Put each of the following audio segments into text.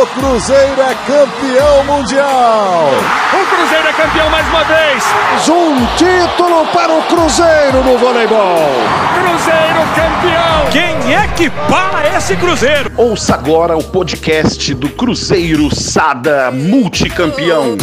O Cruzeiro é campeão mundial. O Cruzeiro é campeão mais uma vez. Um título para o Cruzeiro no voleibol. Cruzeiro campeão. Quem é que para esse Cruzeiro? Ouça agora o podcast do Cruzeiro Sada Multicampeão.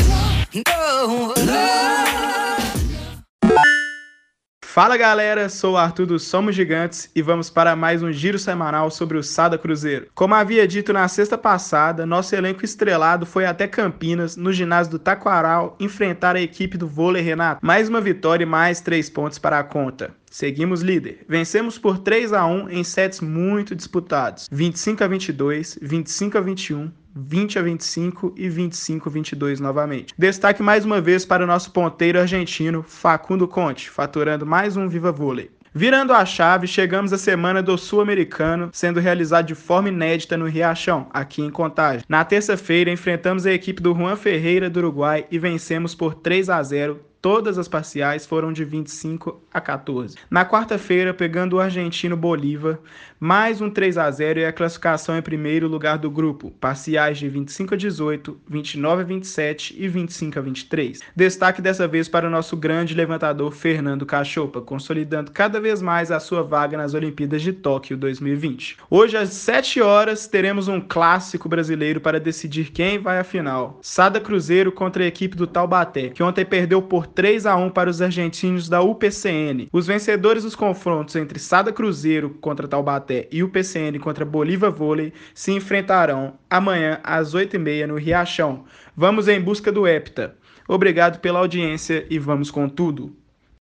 Fala galera, sou o Arthur do Somos Gigantes e vamos para mais um giro semanal sobre o Sada Cruzeiro. Como havia dito na sexta passada, nosso elenco estrelado foi até Campinas, no ginásio do Taquaral, enfrentar a equipe do vôlei Renato. Mais uma vitória e mais três pontos para a conta. Seguimos líder. Vencemos por 3 a 1 em sets muito disputados: 25 a 22, 25 a 21, 20 a 25 e 25 a 22 novamente. Destaque mais uma vez para o nosso ponteiro argentino Facundo Conte, faturando mais um Viva Vôlei. Virando a chave, chegamos à semana do Sul-Americano, sendo realizado de forma inédita no Riachão, aqui em Contagem. Na terça-feira, enfrentamos a equipe do Juan Ferreira do Uruguai e vencemos por 3 a 0 Todas as parciais foram de 25 a 14. Na quarta-feira, pegando o argentino Bolívar, mais um 3 a 0 e a classificação em primeiro lugar do grupo, parciais de 25 a 18, 29 a 27 e 25 a 23. Destaque dessa vez para o nosso grande levantador Fernando Cachopa, consolidando cada vez mais a sua vaga nas Olimpíadas de Tóquio 2020. Hoje às 7 horas teremos um clássico brasileiro para decidir quem vai à final. Sada Cruzeiro contra a equipe do Taubaté, que ontem perdeu por 3 a 1 para os argentinos da UPCN. Os vencedores dos confrontos entre Sada Cruzeiro contra Taubaté e UPCN contra Bolívar Vôlei se enfrentarão amanhã às 8h30 no Riachão. Vamos em busca do Hepta. Obrigado pela audiência e vamos com tudo.